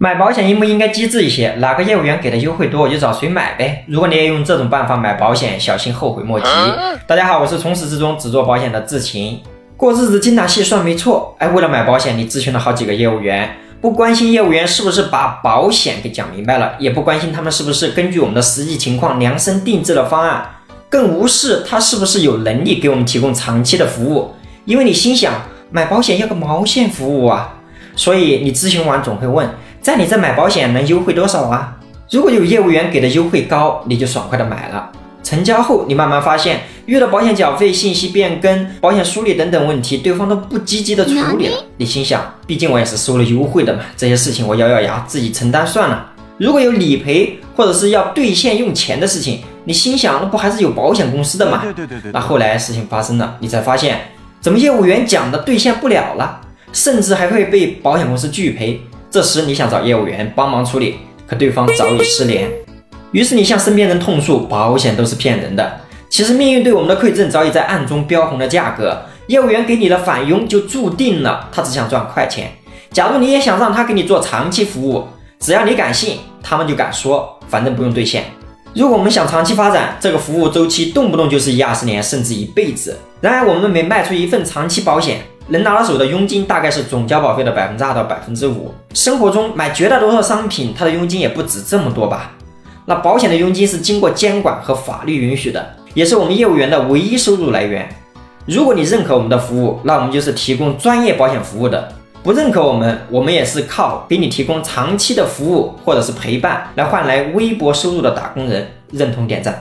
买保险应不应该机智一些？哪个业务员给的优惠多，我就找谁买呗。如果你也用这种办法买保险，小心后悔莫及。大家好，我是从始至终只做保险的志勤。过日子精打细算没错，哎，为了买保险，你咨询了好几个业务员，不关心业务员是不是把保险给讲明白了，也不关心他们是不是根据我们的实际情况量身定制了方案，更无视他是不是有能力给我们提供长期的服务。因为你心想买保险要个毛线服务啊，所以你咨询完总会问。在你这买保险能优惠多少啊？如果有业务员给的优惠高，你就爽快的买了。成交后，你慢慢发现遇到保险缴费、信息变更、保险梳理等等问题，对方都不积极的处理了。你心想，毕竟我也是收了优惠的嘛，这些事情我咬咬牙自己承担算了。如果有理赔或者是要兑现用钱的事情，你心想，那不还是有保险公司的嘛？对对对对。那后来事情发生了，你才发现怎么业务员讲的兑现不了了，甚至还会被保险公司拒赔。这时你想找业务员帮忙处理，可对方早已失联。于是你向身边人痛诉保险都是骗人的。其实命运对我们的馈赠早已在暗中标红了价格。业务员给你的返佣就注定了他只想赚快钱。假如你也想让他给你做长期服务，只要你敢信，他们就敢说，反正不用兑现。如果我们想长期发展，这个服务周期动不动就是一二十年，甚至一辈子。然而我们每卖出一份长期保险。能拿到手的佣金大概是总交保费的百分之二到百分之五。生活中买绝大多数商品，它的佣金也不止这么多吧？那保险的佣金是经过监管和法律允许的，也是我们业务员的唯一收入来源。如果你认可我们的服务，那我们就是提供专业保险服务的；不认可我们，我们也是靠给你提供长期的服务或者是陪伴来换来微薄收入的打工人。认同点赞。